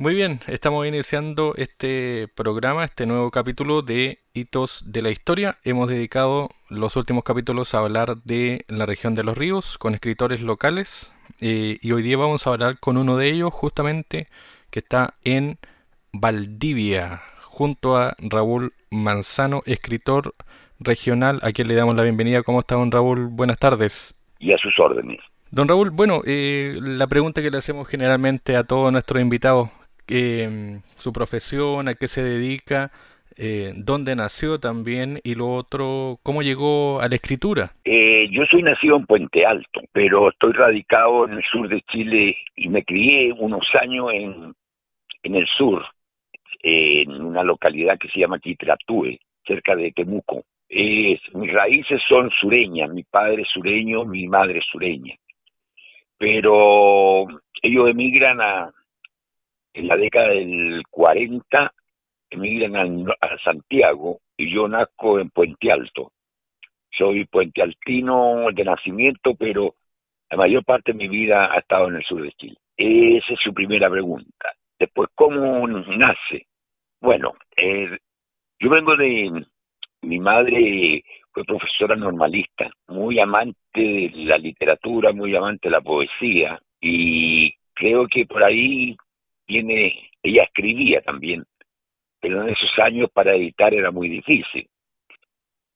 Muy bien, estamos iniciando este programa, este nuevo capítulo de Hitos de la Historia. Hemos dedicado los últimos capítulos a hablar de la región de los ríos con escritores locales eh, y hoy día vamos a hablar con uno de ellos justamente que está en Valdivia junto a Raúl Manzano, escritor regional, a quien le damos la bienvenida. ¿Cómo está, don Raúl? Buenas tardes. Y a sus órdenes. Don Raúl, bueno, eh, la pregunta que le hacemos generalmente a todos nuestros invitados, eh, su profesión, a qué se dedica, eh, dónde nació también y lo otro, cómo llegó a la escritura. Eh, yo soy nacido en Puente Alto, pero estoy radicado en el sur de Chile y me crié unos años en, en el sur, en una localidad que se llama Quitratúe, cerca de Temuco. mis raíces son sureñas, mi padre es sureño, mi madre es sureña. Pero ellos emigran a, en la década del 40, emigran a, Santiago y yo nazco en Puente Alto. Soy puentealtino de nacimiento, pero la mayor parte de mi vida ha estado en el sur de Chile. Esa es su primera pregunta. Después, ¿cómo nace? Bueno, eh, yo vengo de... Mi madre fue profesora normalista, muy amante de la literatura, muy amante de la poesía, y creo que por ahí viene, ella escribía también, pero en esos años para editar era muy difícil.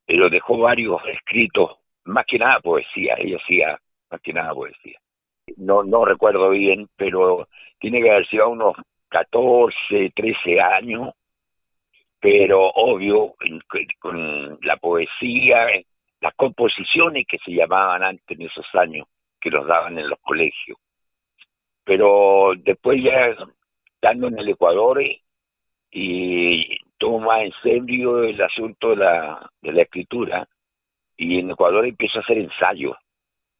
Pero dejó varios escritos, más que nada poesía, ella hacía más que nada poesía. No, no recuerdo bien, pero tiene que haber sido unos 14, 13 años, pero obvio, con la poesía, las composiciones que se llamaban antes en esos años, que los daban en los colegios. Pero después ya estando en el Ecuador y toma en serio el asunto de la, de la escritura y en Ecuador empiezo a hacer ensayos.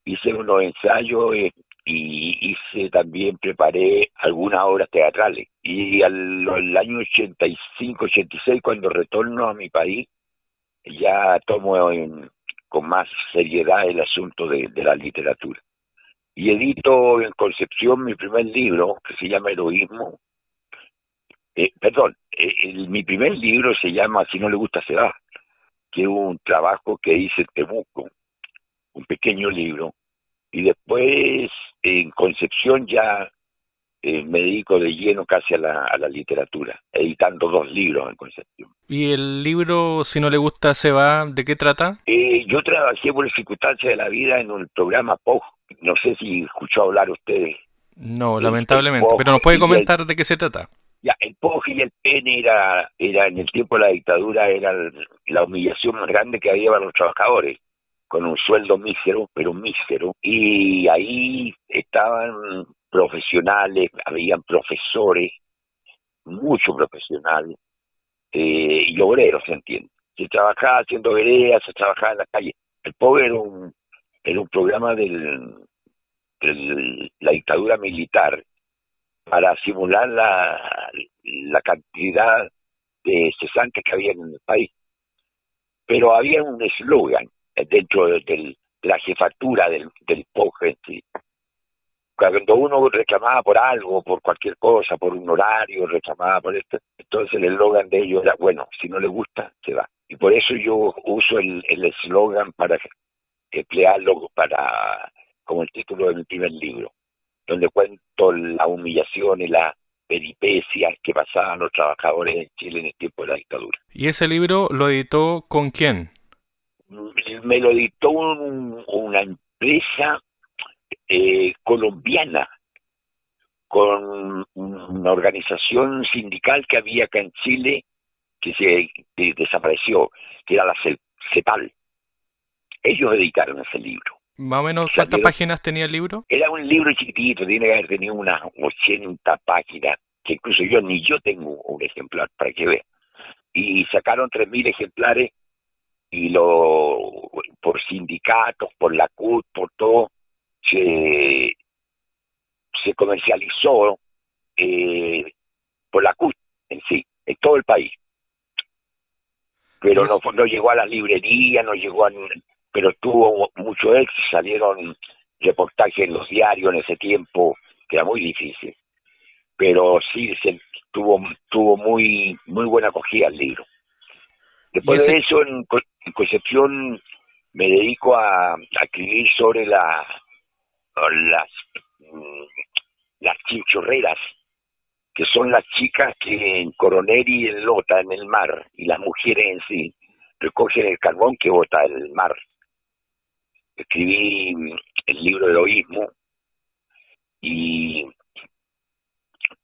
Hice unos ensayos eh, y hice también, preparé algunas obras teatrales. Y al, año 85, 86, cuando retorno a mi país, ya tomo con más seriedad el asunto de, la literatura. Y edito en Concepción mi primer libro, que se llama Heroísmo. Eh, perdón, eh, mi primer libro se llama Si no le gusta se va, que es un trabajo que hice en Temuco, un pequeño libro. Y después en Concepción ya eh, me dedico de lleno casi a la, a la literatura, editando dos libros en Concepción. ¿Y el libro, si no le gusta, se va, de qué trata? Eh, yo trabajé por circunstancias de la vida en un programa POG, no sé si escuchó hablar ustedes. No, lamentablemente, pero nos puede comentar de qué se trata. Ya, el POG y el PN era, era en el tiempo de la dictadura, era la humillación más grande que había para los trabajadores con un sueldo mísero, pero mísero, y ahí estaban profesionales, habían profesores, muchos profesionales, eh, y obreros, ¿se entiende? Se trabajaba haciendo veredas, se trabajaba en la calle. El pobre era un, era un programa de la dictadura militar para simular la, la cantidad de cesantes que había en el país. Pero había un eslogan dentro de, la jefatura del, del en cuando uno reclamaba por algo, por cualquier cosa, por un horario, reclamaba por esto, entonces el eslogan de ellos era, bueno, si no le gusta, se va. Y por eso yo uso el eslogan para emplearlo para como el título de mi primer libro, donde cuento la humillación y la peripecias que pasaban los trabajadores en Chile en el tiempo de la dictadura. ¿Y ese libro lo editó con quién? Me lo editó una empresa eh, colombiana con una organización sindical que había acá en Chile que se desapareció, que era la CEPAL. Ellos editaron ese libro. ¿Más o menos cuántas páginas tenía el libro? Era un libro chiquitito, tiene que haber tenido unas 80 páginas, que incluso yo ni yo tengo un ejemplar para que vea. Y sacaron 3.000 ejemplares y lo por sindicatos, por la CUT, por todo, se, se comercializó eh, por la CUT en sí, en todo el país. Pero no, no llegó a la librería, no llegó a... Pero tuvo mucho éxito, salieron reportajes en los diarios en ese tiempo, que era muy difícil. pero sí se tuvo tuvo muy muy buena acogida el libro. Después de eso, en, Concepción me dedico a, escribir sobre la, las, mm, las chinchorreras, que son las chicas que en Coronel y en Lota, en el mar, y las mujeres en sí, recogen el carbón que bota el mar. Escribí el libro de Oísmo y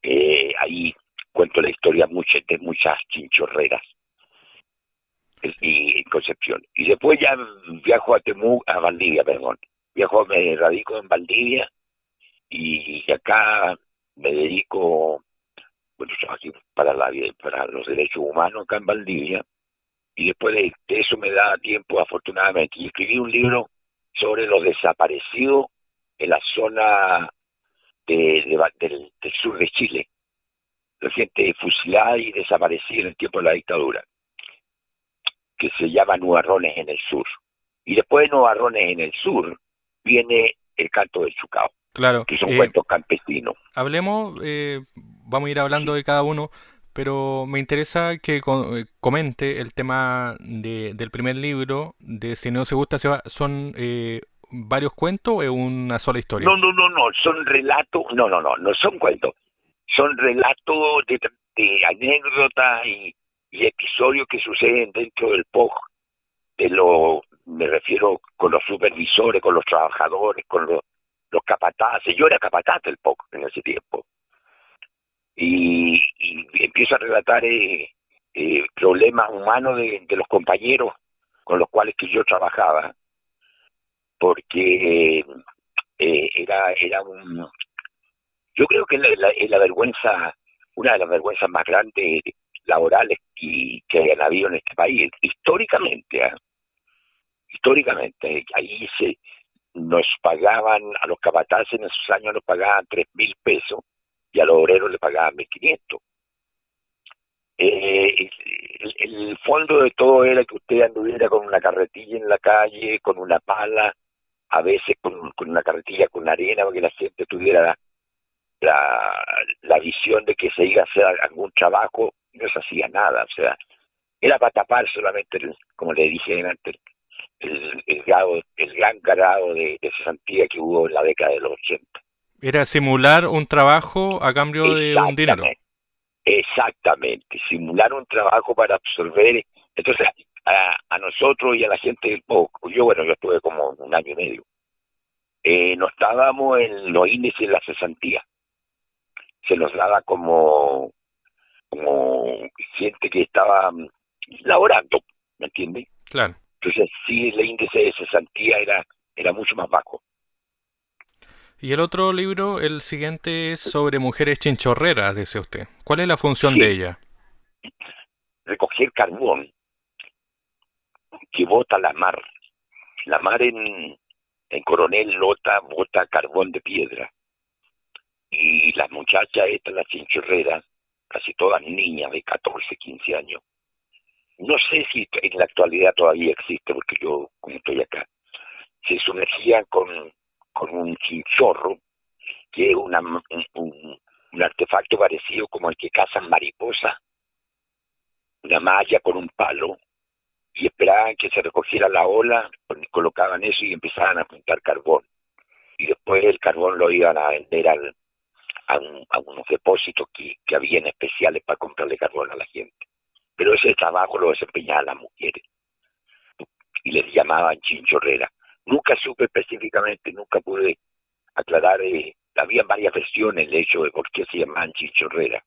eh, ahí cuento la historia de muchas chinchorreras y Concepción. Y después ya viajo a Temú, a Valdivia, perdón. Viajo, me radico en Valdivia y acá me dedico, bueno, aquí para, la, para los derechos humanos acá en Valdivia. Y después de, eso me da tiempo, afortunadamente. Y escribí un libro sobre los desaparecidos en la zona de, del, del sur de Chile. La gente fusilada y desaparecida en el tiempo de la dictadura que se llama Nubarrones en el sur. Y después de Nubarrones en el sur viene el canto del Chucao, claro, que son eh, cuentos campesinos. Hablemos, eh, vamos a ir hablando de cada uno, pero me interesa que eh, comente el tema de, del primer libro, de Si no se gusta, se va, ¿son varios cuentos o una sola historia? No, no, no, no, son relatos, no, no, no, no son cuentos, son relatos de, de anécdotas y, y episodios que suceden dentro del POG, de lo, me refiero con los supervisores, con los trabajadores, con los, los capataces. Yo era capataz del POG en ese tiempo. Y, empiezo a relatar eh, eh, problemas humanos de, los compañeros con los cuales que yo trabajaba, porque eh, era, era un... Yo creo que es la, la vergüenza, una de las vergüenzas más grandes laborales y que hayan habido en este país históricamente ¿ah? históricamente ahí se nos pagaban a los capataces en esos años nos pagaban tres mil pesos y a los obreros le pagaban mil quinientos eh, el, fondo de todo era que usted anduviera con una carretilla en la calle, con una pala, a veces con, una carretilla con arena, para que la gente tuviera la, la visión de que se iba a hacer algún trabajo no se hacía nada, o sea, era para tapar solamente, como le dije antes, el, el, grado, el gran grado de, de cesantía que hubo en la década de los 80. Era simular un trabajo a cambio de un dinero. Exactamente, simular un trabajo para absorber. Entonces, a, a nosotros y a la gente del poco, yo bueno, yo estuve como un año y medio, eh, nos dábamos en los índices de la cesantía. Se nos daba como como gente que estaba mm, laborando, ¿me entiende? Claro. Entonces sí, el índice de cesantía era, era mucho más bajo. Y el otro libro, el siguiente, es sobre mujeres chinchorreras, dice usted. ¿Cuál es la función de ella? Recoger carbón que bota la mar. La mar en, en Coronel Lota bota carbón de piedra. Y las muchachas estas, las chinchorreras, casi todas niñas de 14, 15 años. No sé si en la actualidad todavía existe, porque yo, como estoy acá, se sumergían con, con un chinchorro, que es una, un, artefacto parecido como el que cazan mariposas, una malla con un palo, y esperaban que se recogiera la ola, colocaban eso y empezaban a juntar carbón. Y después el carbón lo iban a vender al, a, unos depósitos que, que habían especiales para comprarle carbón a la gente. Pero ese trabajo lo desempeñaban las mujeres y les llamaban chinchorrera. Nunca supe específicamente, nunca pude aclarar, eh, había varias versiones el hecho de por qué se llamaban chinchorrera.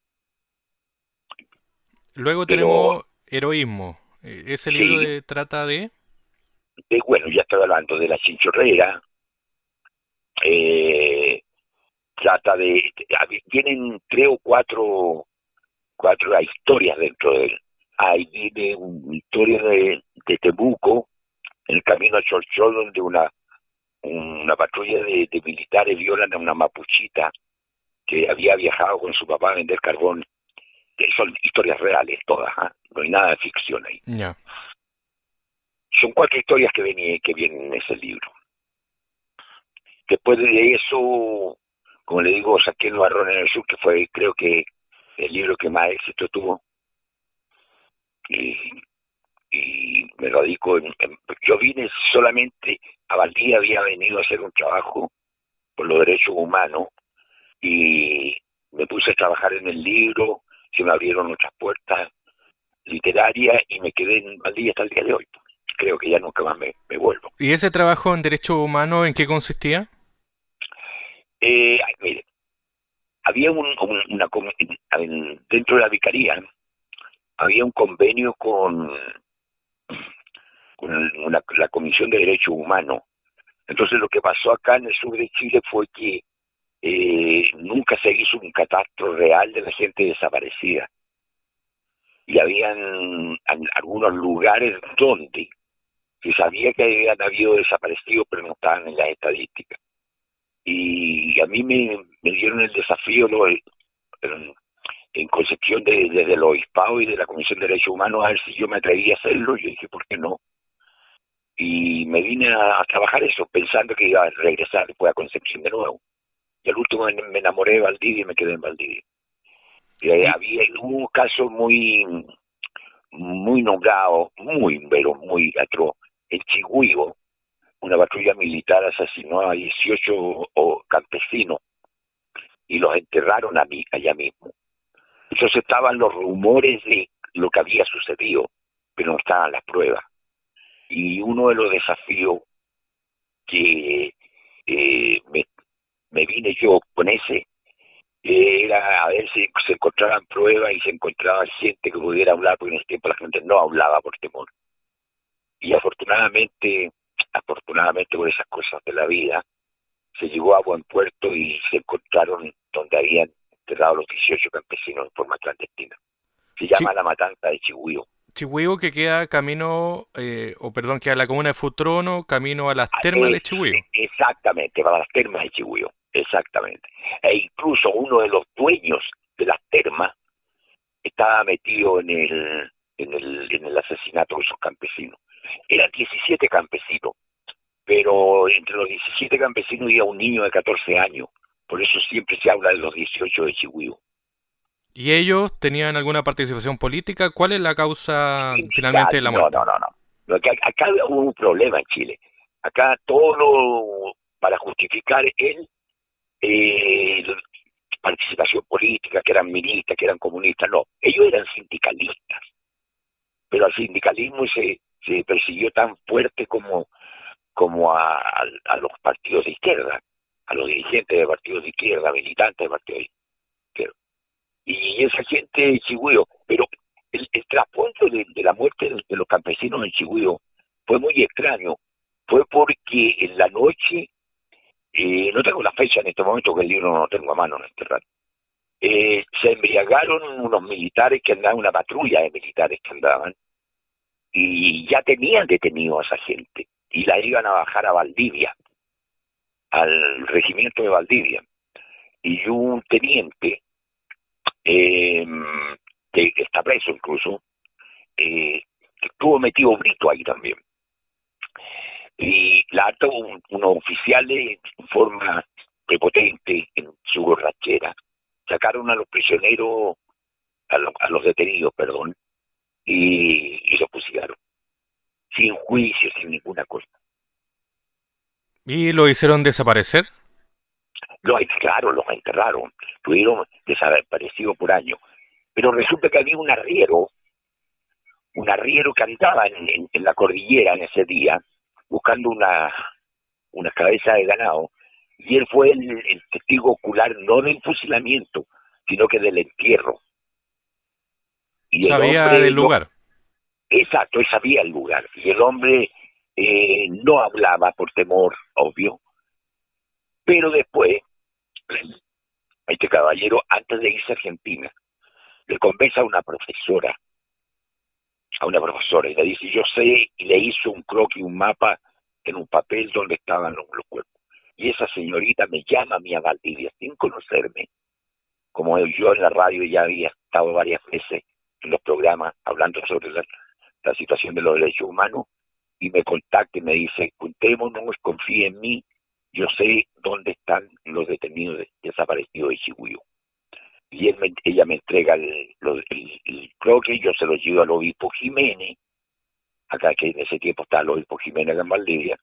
Luego tenemos heroísmo. E, ¿Ese libro trata de? de? Bueno, ya estaba hablando de la chinchorrera, eh, trata de, tienen tres o cuatro, cuatro historias dentro de él. Ahí viene una historia de, de Temuco, en el camino a Cholchol, donde una, una patrulla de, militares violan a una mapuchita que había viajado con su papá a vender carbón. Son historias reales todas, ¿ah? no hay nada de ficción ahí. Son cuatro historias que, vienen que vienen en ese libro. Después de eso como le digo, saqué el marrón en el sur, que fue creo que el libro que más éxito tuvo. Y, y me radico en, Yo vine solamente, a Valdía había venido a hacer un trabajo por los derechos humanos y me puse a trabajar en el libro, se me abrieron otras puertas literarias y me quedé en Valdía hasta el día de hoy. Creo que ya nunca más me, me vuelvo. ¿Y ese trabajo en derechos humanos en qué consistía? Eh, mire, había un, una, dentro de la vicaría había un convenio con, con la Comisión de Derechos Humanos. Entonces lo que pasó acá en el sur de Chile fue que eh, nunca se hizo un catastro real de la gente desaparecida. Y habían algunos lugares donde se sabía que habían habido desaparecidos, pero no estaban en las estadísticas y a mí me, dieron el desafío en, Concepción de, desde el Obispado y de la Comisión de Derechos Humanos a ver si yo me atrevía a hacerlo. Yo dije, ¿por qué no? Y me vine a, trabajar eso, pensando que iba a regresar después a Concepción de nuevo. Y al último me enamoré de Valdivia y me quedé en Valdivia. Y había un caso muy muy nombrado, muy, pero muy atroz, en Chihuahua, una patrulla militar asesinó a 18 campesinos y los enterraron a mí allá mismo. Entonces estaban los rumores de lo que había sucedido, pero no estaban las pruebas. Y uno de los desafíos que eh, me, vine yo con ese era a ver si se encontraban pruebas y se encontraba gente que pudiera hablar, porque en ese tiempo la gente no hablaba por temor. Y afortunadamente afortunadamente por esas cosas de la vida, se llegó a buen puerto y se encontraron donde habían enterrado los 18 campesinos en forma clandestina. Se llama la matanza de Chihuahua. Chihuahua que queda camino, eh, o perdón, queda la comuna de Futrono, camino a las ah, termas de Chihuahua. Exactamente, para las termas de Chihuahua, exactamente. E incluso uno de los dueños de las termas estaba metido en el, en el, en el asesinato de esos campesinos. Eran 17 campesinos, pero entre los 17 campesinos había un niño de 14 años. Por eso siempre se habla de los 18 de Chihuahua. ¿Y ellos tenían alguna participación política? ¿Cuál es la causa finalmente de la muerte? No, no, no. Acá, acá hubo un problema en Chile. Acá todo lo, para justificar el eh, participación política, que eran ministas, que eran comunistas, no. Ellos eran sindicalistas. Pero al sindicalismo se, se persiguió tan fuerte como, como a, los partidos de izquierda, a los dirigentes de partidos de izquierda, militantes de partidos de izquierda. Y esa gente de Chihuahua, pero el, trasfondo de, la muerte de, los campesinos en Chihuahua fue muy extraño. Fue porque en la noche, eh, no tengo la fecha en este momento, que el libro no lo tengo a mano en este rato, eh, se embriagaron unos militares que andaban, una patrulla de militares que andaban, y ya tenían detenido a esa gente y la iban a bajar a Valdivia, al regimiento de Valdivia. Y un teniente, eh, que está preso incluso, eh, estuvo metido Brito ahí también. Y la un, unos oficiales en forma prepotente en su borrachera. Sacaron a los prisioneros, a, a los detenidos, perdón, y, y lo pusieron sin juicio, sin ninguna cosa. ¿Y lo hicieron desaparecer? Lo, claro, los enterraron, tuvieron desaparecido por años. Pero resulta que había un arriero, un arriero que andaba en, la cordillera en ese día, buscando una, una cabeza de ganado, y él fue el testigo ocular no del fusilamiento, sino que del entierro. ¿Sabía del lugar? exacto, él sabía el lugar. Y el hombre eh, no hablaba por temor, obvio. Pero después, este caballero, antes de irse a Argentina, le convence a una profesora, a una profesora, y le dice, yo sé, y le hizo un croquis, un mapa en un papel donde estaban los, cuerpos. Y esa señorita me llama a mí a Valdivia sin conocerme. Como yo en la radio ya había estado varias veces en los programas hablando sobre la, situación de los derechos humanos y me contacta y me dice, juntémonos, confíe en mí yo sé dónde están los detenidos desaparecidos de Chihuahua. Y ella me entrega el, el, croque, yo se lo llevo al obispo Jiménez, acá que en ese tiempo está el obispo Jiménez en Valdivia,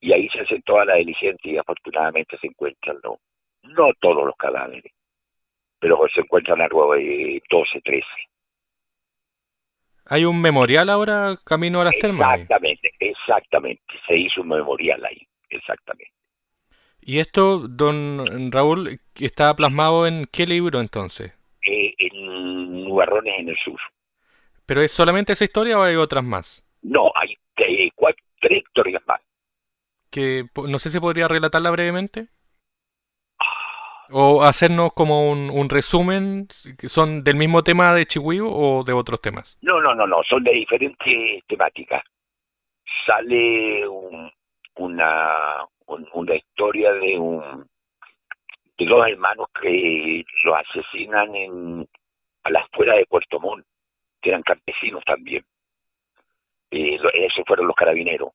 y ahí se hacen todas las diligencias y afortunadamente se encuentran no, no todos los cadáveres, pero se encuentran algo de 12, 13. ¿Hay un memorial ahora camino a las termas? Exactamente, exactamente. Se hizo un memorial ahí, exactamente. ¿Y esto, don Raúl, está plasmado en qué libro entonces? Eh, en Nubarrones en el Sur. ¿Pero es solamente esa historia o hay otras más? No, hay cuatro, tres historias más. Que, no sé si podría relatarla brevemente. O hacernos como un, resumen, ¿son del mismo tema de Chihuahua o de otros temas? No, no, no, no, son de diferentes temáticas. Sale una, una historia de un de dos hermanos que lo asesinan en a las afueras de Puerto Montt, que eran campesinos también. Eh, esos fueron los carabineros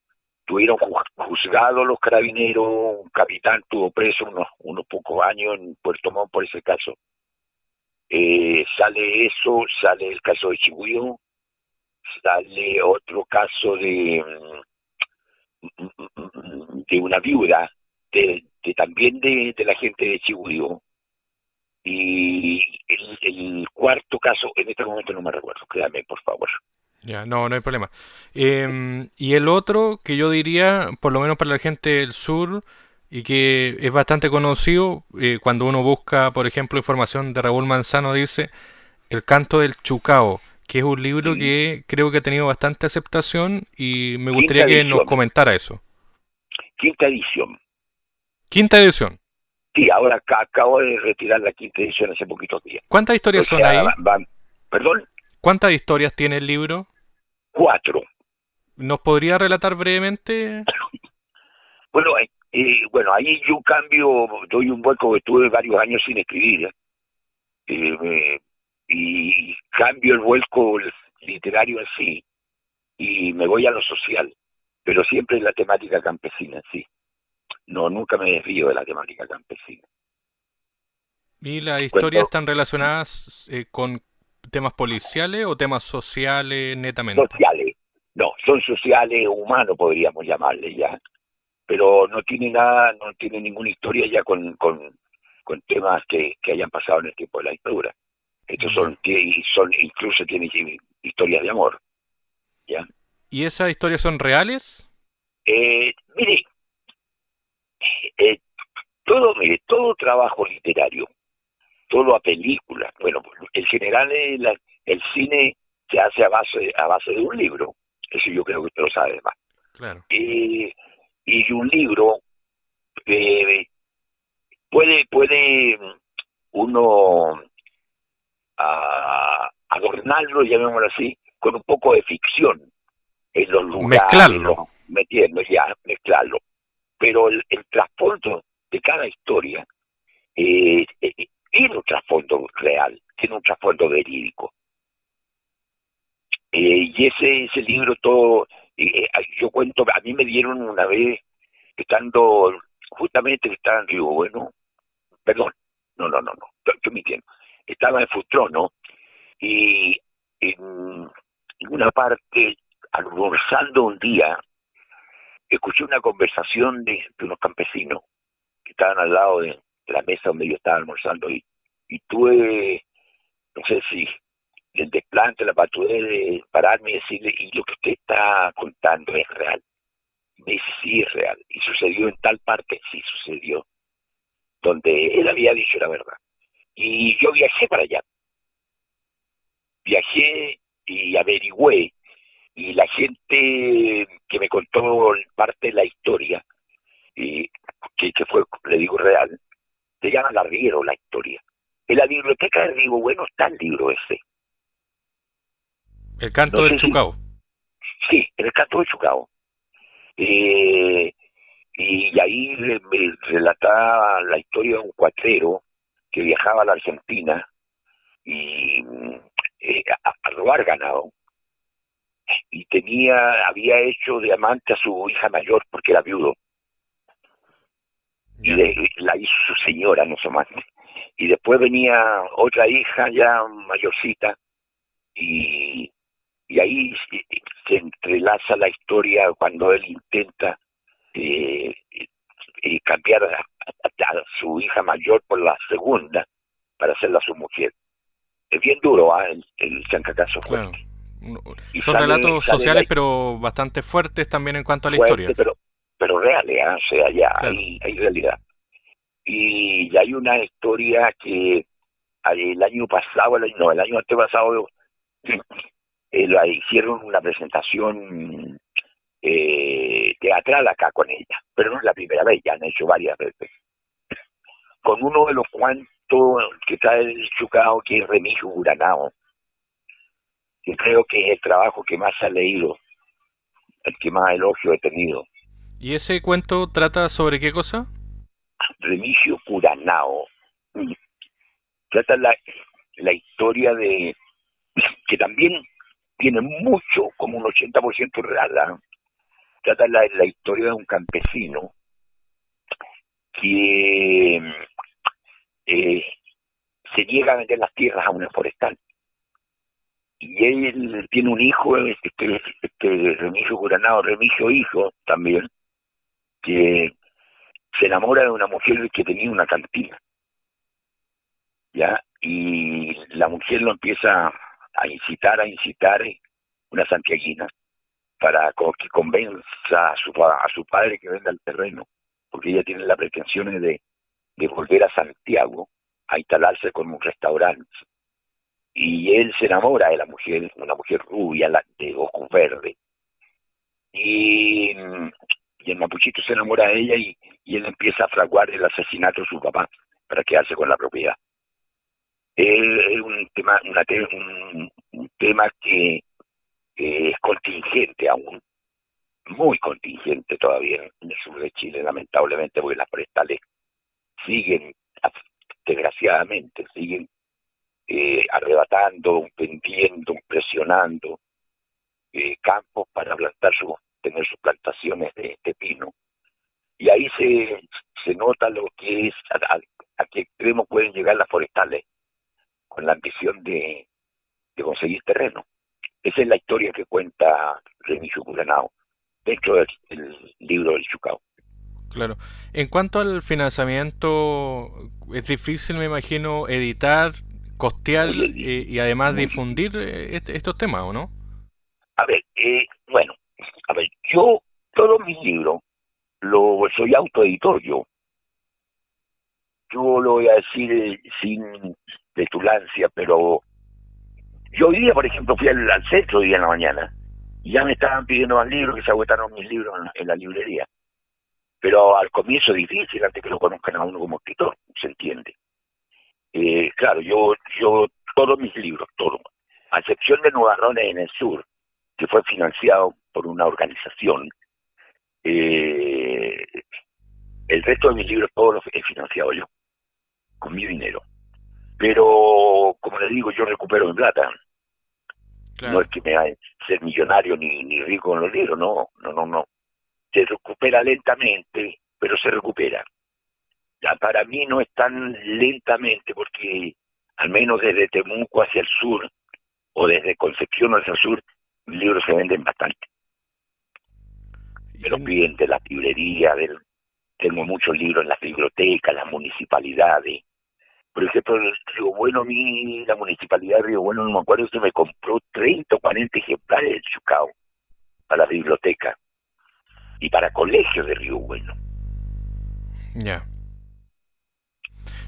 tuvieron juzgados los carabineros, un capitán tuvo preso unos, unos pocos años en Puerto Montt por ese caso. Eh, sale eso, sale el caso de Chihuahua, sale otro caso de, mm, de una viuda, de, también de, la gente de Chihuahua. Y el, el cuarto caso, en este momento no me recuerdo, créame por favor. Ya, no, no hay problema. Em, y el otro que yo diría, por lo menos para la gente del sur, y que es bastante conocido, eh, cuando uno busca, por ejemplo, información de Raúl Manzano, dice El canto del Chucao, que es un libro que creo que ha tenido bastante aceptación y me gustaría que nos comentara eso. Quinta edición. Quinta edición. Sí, ahora acabo de retirar la quinta edición hace poquitos días. ¿Cuántas historias son ahí? ¿Perdón? ¿Cuántas historias tiene el libro? Cuatro. ¿Nos podría relatar brevemente? bueno, eh, bueno, ahí yo cambio, doy un vuelco que tuve varios años sin escribir, eh, y cambio el vuelco literario así, y me voy a lo social, pero siempre en la temática campesina, sí. No, nunca me desvío de la temática campesina. ¿Y las historias están relacionadas eh, con temas policiales o temas sociales netamente? Sociales, no, son sociales, humanos podríamos llamarle ya, pero no tiene nada, no tiene ninguna historia ya con, con, temas que, que hayan pasado en el tiempo de la dictadura. Estos son, son incluso tienen historias de amor, ¿ya? ¿Y esas historias son reales? Eh, mire, eh, todo, mire, todo trabajo literario todo a películas. Bueno, en general el, el cine se hace a base a base de un libro. Eso yo creo que usted lo sabe más. Claro. y un libro eh, puede puede uno a, adornarlo, llamémoslo así, con un poco de ficción en los lugares. Mezclarlo. Metiendo ya, mezclarlo. Pero el, el trasfondo de cada historia eh, eh, tiene un trasfondo real, tiene un trasfondo verídico. Eh, y ese, ese libro todo, yo cuento, a mí me dieron una vez, estando, justamente que estaba en Río Bueno, perdón, no, no, no, no, yo, me entiendo, estaba en Futrono y en, una parte, almorzando un día, escuché una conversación de unos campesinos que estaban al lado de, la mesa donde yo estaba almorzando y, y tuve, no sé si el desplante, la patudez de pararme y decirle, y lo que usted está contando es real. Me dice, sí, es real. Y sucedió en tal parte, sí sucedió. Donde él había dicho la verdad. Y yo viajé para allá. Viajé y averigüé. Y la gente que me contó parte de la historia, y que, que fue, le digo, real, se llama Larguero la historia. En la biblioteca de Río Bueno está el libro ese. El canto del Chucao. sí, el canto del Chucao. Eh, y ahí me relataba la historia de un cuatrero que viajaba a la Argentina y eh, a, robar ganado. Y tenía había hecho de amante a su hija mayor porque era viudo. Y la hizo su señora, no sé más. Y después venía otra hija ya mayorcita y, y ahí se, entrelaza la historia cuando él intenta eh, eh cambiar a, su hija mayor por la segunda para hacerla su mujer. Es bien duro ¿ah? el, el Chancacazo claro. Son relatos sociales, pero bastante fuertes también en cuanto a la historia. Pero, pero reales, ¿ah? o sea, ya hay, hay realidad. Y hay una historia que el año pasado, el no, el año antepasado, eh, la hicieron una presentación eh, teatral acá con ella, pero no es la primera vez, ya han hecho varias veces. Con uno de los cuantos que está el Chucao, que es Remigio Uranao, que creo que es el trabajo que más ha leído, el que más elogio he tenido. ¿Y ese cuento trata sobre qué cosa? Remigio Curanao. Trata la, la historia de que también tiene mucho, como un 80% real. Trata la, la historia de un campesino que eh, se niega a vender las tierras a una forestal y él tiene un hijo, este, este Remigio Curanado, Remigio hijo también, que se enamora de una mujer que tenía una cantina. ¿Ya? Y la mujer lo empieza a incitar, a incitar, una santiaguina, para que convenza a su, a su padre que venda el terreno, porque ella tiene las pretensiones de, de volver a Santiago a instalarse con un restaurante y él se enamora de la mujer, una mujer rubia, de ojos verdes. Y, y el mapuchito se enamora de ella y, él empieza a fraguar el asesinato de su papá para quedarse con la propiedad. Es un tema, un, tema que es contingente aún, muy contingente todavía en el sur de Chile, lamentablemente, porque las forestales siguen, desgraciadamente, siguen eh, arrebatando, vendiendo, presionando eh, campos para plantar su, tener sus plantaciones de, pino. Y ahí se, se nota lo que es, a, qué extremo pueden llegar las forestales con la ambición de, de conseguir terreno. Esa es la historia que cuenta Remigio Curanao dentro del, libro del Chucao. Claro. En cuanto al financiamiento, es difícil, me imagino, editar costear eh, y además difundir eh, estos temas, ¿o no? A ver, eh, bueno, a ver, yo todos mis libros lo soy autoeditor yo. Yo lo voy a decir sin petulancia, pero yo hoy día, por ejemplo, fui al, centro hoy día en la mañana ya me estaban pidiendo más libros, que se agotaron mis libros en la, librería. Pero al comienzo difícil, antes que lo conozcan a uno como escritor, se entiende. Eh, claro, yo, yo, todos mis libros, todos, a excepción de Nubarrones en el Sur, que fue financiado por una organización, eh, el resto de mis libros todos los he financiado yo, con mi dinero. Pero, como le digo, yo recupero mi plata. No es que me haga ser millonario ni, ni rico en los libros, no, no, no, no. Se recupera lentamente, pero se recupera. Para mí no es tan lentamente porque al menos desde Temuco hacia el sur o desde Concepción hacia el sur mis libros se venden bastante. Me los piden de la librería del, tengo muchos libros en las bibliotecas las municipalidades por ejemplo en Río Bueno a mí la municipalidad de Río Bueno no me acuerdo si me compró 30 o 40 ejemplares de Chucao para la biblioteca y para colegios de Río Bueno ya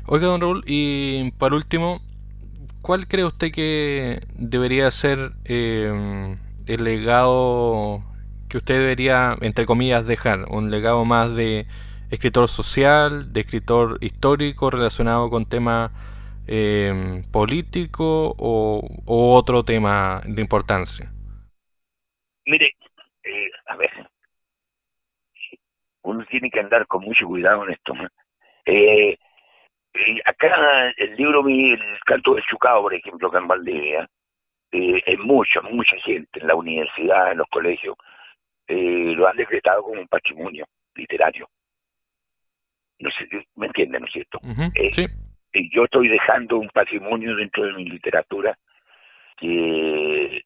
Oiga, don Raúl, y por último, ¿cuál cree usted que debería ser eh, el legado que usted debería, entre comillas, dejar? ¿Un legado más de escritor social, de escritor histórico relacionado con temas eh, políticos o, otro tema de importancia? Mire, eh, a ver, uno tiene que andar con mucho cuidado en esto. Eh, acá el libro, el canto de Chucao, por ejemplo, que en Valdivia, eh, es mucha, mucha gente en la universidad, en los colegios, eh, lo han decretado como un patrimonio literario. No sé, ¿me entienden, no es cierto? Eh, sí. Yo estoy dejando un patrimonio dentro de mi literatura que,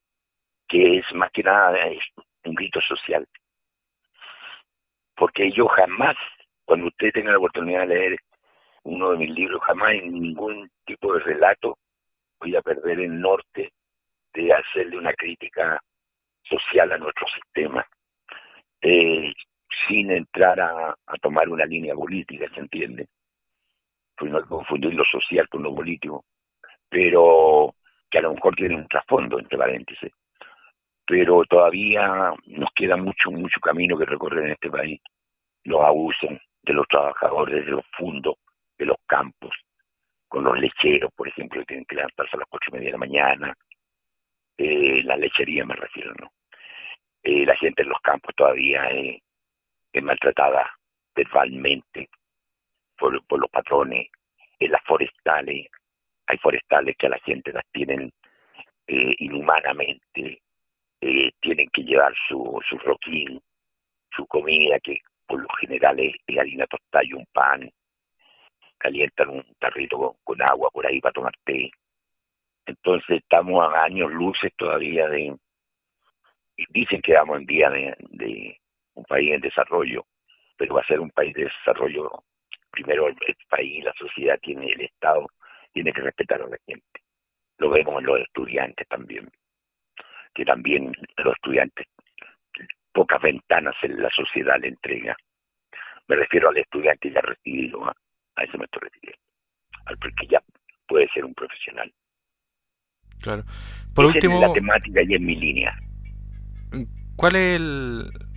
que es más que nada un grito social. Porque yo jamás, cuando usted tenga la oportunidad de leer uno de mis libros, jamás en ningún tipo de relato voy a perder el norte de hacerle una crítica social a nuestro sistema, eh, sin entrar a, tomar una línea política, ¿se entiende? Pues no confundir lo social con lo político, pero que a lo mejor tiene un trasfondo, entre paréntesis. Pero todavía nos queda mucho, mucho camino que recorrer en este país. Los abusos de los trabajadores, de los fundos, de los campos, con los lecheros, por ejemplo, que tienen que levantarse a las ocho y media de la mañana, eh, la lechería me refiero, ¿no? Eh, la gente en los campos todavía es, maltratada verbalmente por, los patrones, en las forestales, hay forestales que a la gente las tienen eh, inhumanamente, eh, tienen que llevar su, su roquín, su comida, que por lo general es, harina tostada y un pan, calientan un tarrito con, agua por ahí para tomar té. Entonces estamos a años luces todavía de... Y dicen que vamos en día de, de un país en desarrollo, pero va a ser un país de desarrollo. Primero el, país, la sociedad tiene, el Estado tiene que respetar a la gente. Lo vemos en los estudiantes también, que también los estudiantes pocas ventanas en la sociedad le entrega. Me refiero al estudiante ya recibido, a eso me estoy refiriendo, al que ya puede ser un profesional. Claro. Por último, la temática y en mi línea. ¿Cuál es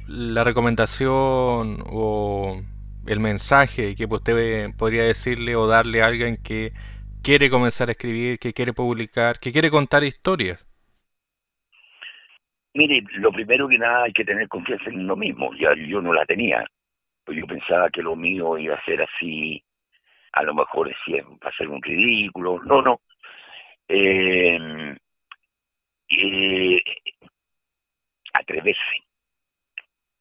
la recomendación o el mensaje que usted podría decirle o darle a alguien que quiere comenzar a escribir, que quiere publicar, que quiere contar historias? Mire, lo primero que nada hay que tener confianza en uno mismo. Ya yo no la tenía. Pues yo pensaba que lo mío iba a ser así a lo mejor decían, va a ser un ridículo. No, no. Eh, eh, atreverse.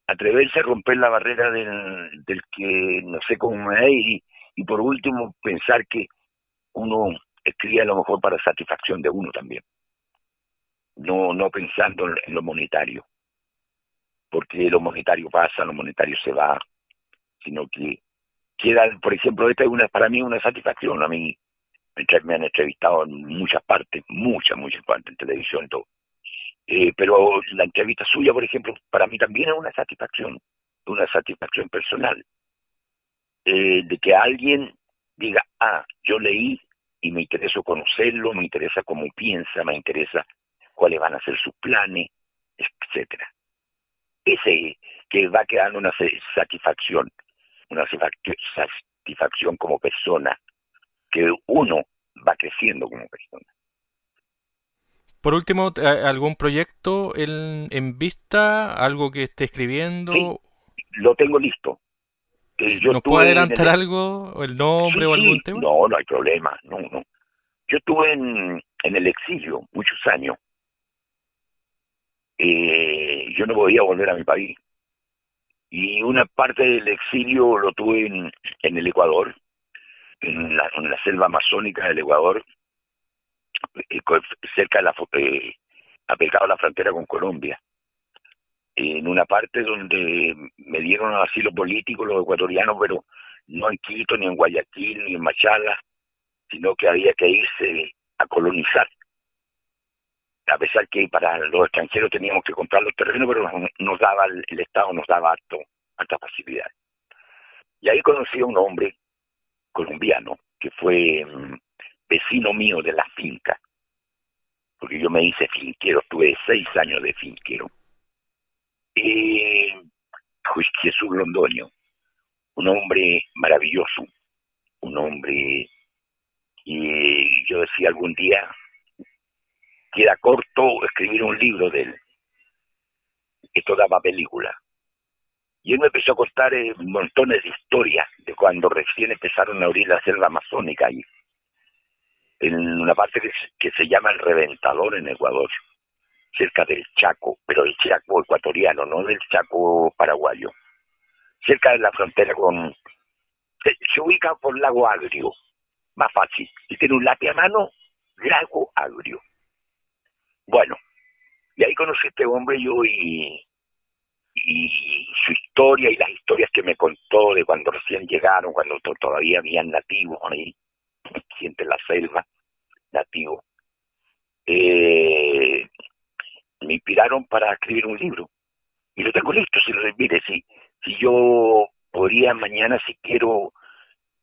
Atreverse a romper la barrera del, que no sé cómo me y, y por último pensar que uno escribe a lo mejor para satisfacción de uno también. No, no pensando en lo monetario. Porque lo monetario pasa, lo monetario se va, sino que queda, por ejemplo, esta es una, para mí una satisfacción. A mí me han entrevistado en muchas partes, muchas, muchas partes, en televisión todo. Eh, pero la entrevista suya, por ejemplo, para mí también es una satisfacción, una satisfacción personal. Eh, de que alguien diga, ah, yo leí y me interesa conocerlo, me interesa cómo piensa, me interesa cuáles van a ser sus planes, etcétera. Ese que va quedando una satisfacción una satisfacción como persona, que uno va creciendo como persona. Por último, ¿algún proyecto en, en vista? ¿Algo que esté escribiendo? Sí, lo tengo listo. ¿Nos puede adelantar algo? ¿El nombre o algún tema? No, no hay problema. No, no. Yo estuve en, en el exilio muchos años. Eh, yo no podía volver a mi país y una parte del exilio lo tuve en, en el Ecuador, en la, en la, selva amazónica del Ecuador, eh, cerca de la, eh, la frontera con Colombia. En una parte donde me dieron asilo político los ecuatorianos, pero no en Quito, ni en Guayaquil, ni en Machala, sino que había que irse a colonizar. A pesar que para los extranjeros teníamos que comprar los terrenos, pero nos daba el, Estado nos daba harto, alta facilidad. Y ahí conocí a un hombre colombiano que fue mm, vecino mío de la finca, porque yo me hice finquero, tuve seis años de finquero. Y Jesús Londoño, un hombre maravilloso, un hombre y yo decía algún día queda corto escribir un libro de él. Esto daba película. Y él me empezó a contar eh, montones de historias de cuando recién empezaron a abrir la selva amazónica ahí, en una parte que, se llama el Reventador en Ecuador, cerca del Chaco, pero el Chaco ecuatoriano, no del Chaco paraguayo, cerca de la frontera con, se, ubica por Lago Agrio, más fácil. Y tiene un lápiz a mano, Lago Agrio. Bueno, y ahí conocí a este hombre yo y, y su historia y las historias que me contó de cuando recién llegaron, cuando todavía habían nativos ahí, siente la selva, nativos. Eh, me inspiraron para escribir un libro. Y lo tengo listo, si lo mire, si, si yo podría mañana, si quiero,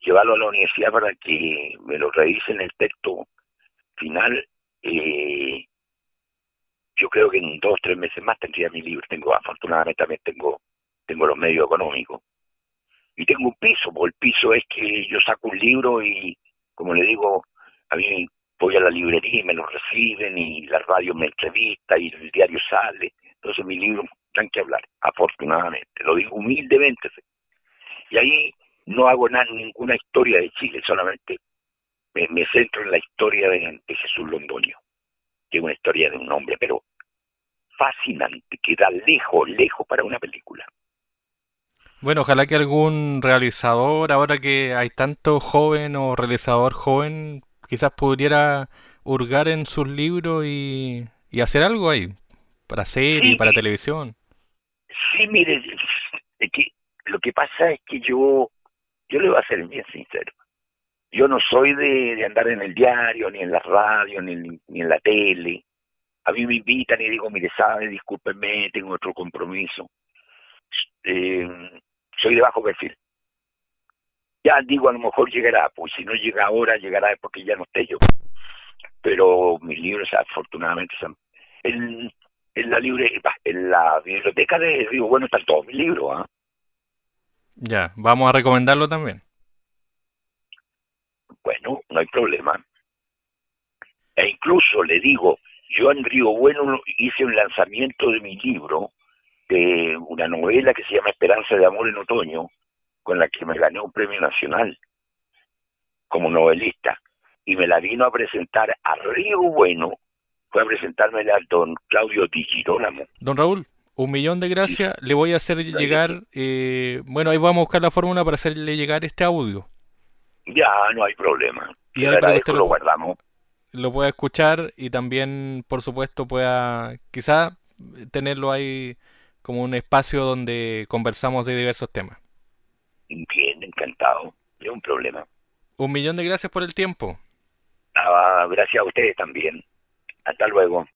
llevarlo a la universidad para que me lo revisen el texto final, eh, yo creo que en dos tres meses más tendría mi libro. Tengo, afortunadamente también tengo, tengo los medios económicos. Y tengo un piso, porque el piso es que yo saco un libro y, como le digo, a mí voy a la librería y me lo reciben y la radio me entrevista y el diario sale. Entonces mi libro dan que hablar, afortunadamente. Lo digo humildemente. Y ahí no hago nada, ninguna historia de Chile, solamente me, centro en la historia de, Jesús Londoño, que es una historia de un hombre, pero fascinante, que da lejos, lejos para una película. Bueno, ojalá que algún realizador, ahora que hay tanto joven o realizador joven, quizás pudiera hurgar en sus libros y, hacer algo ahí, para serie, para televisión. Sí, mire, que lo que pasa es que yo, yo le voy a ser bien sincero. Yo no soy de, andar en el diario, ni en la radio, ni, ni en la tele. A mí me invitan y digo, mire, sabe, discúlpenme, tengo otro compromiso. Eh, soy de bajo perfil ya digo, a lo mejor llegará, pues si no llega ahora, llegará porque ya no esté yo. Pero mis libros, afortunadamente, son. En, la libre, en la biblioteca de Río Bueno están todos mis libros. ¿ah? Ya, vamos a recomendarlo también. Bueno, no hay problema. E incluso le digo, yo en Río Bueno hice un lanzamiento de mi libro, una novela que se llama Esperanza de Amor en Otoño, con la que me gané un premio nacional como novelista y me la vino a presentar a Río Bueno, fue a presentarme al don Claudio Di Girolamo. Don Raúl, un millón de gracias. Le voy a hacer llegar, eh, bueno, ahí vamos a buscar la fórmula para hacerle llegar este audio. Ya, no hay problema. Y ahí lo, lo guardamos. Lo pueda escuchar y también, por supuesto, pueda quizá tenerlo ahí como un espacio donde conversamos de diversos temas. Bien, encantado. No un problema. Un millón de gracias por el tiempo. Ah, gracias a ustedes también. Hasta luego.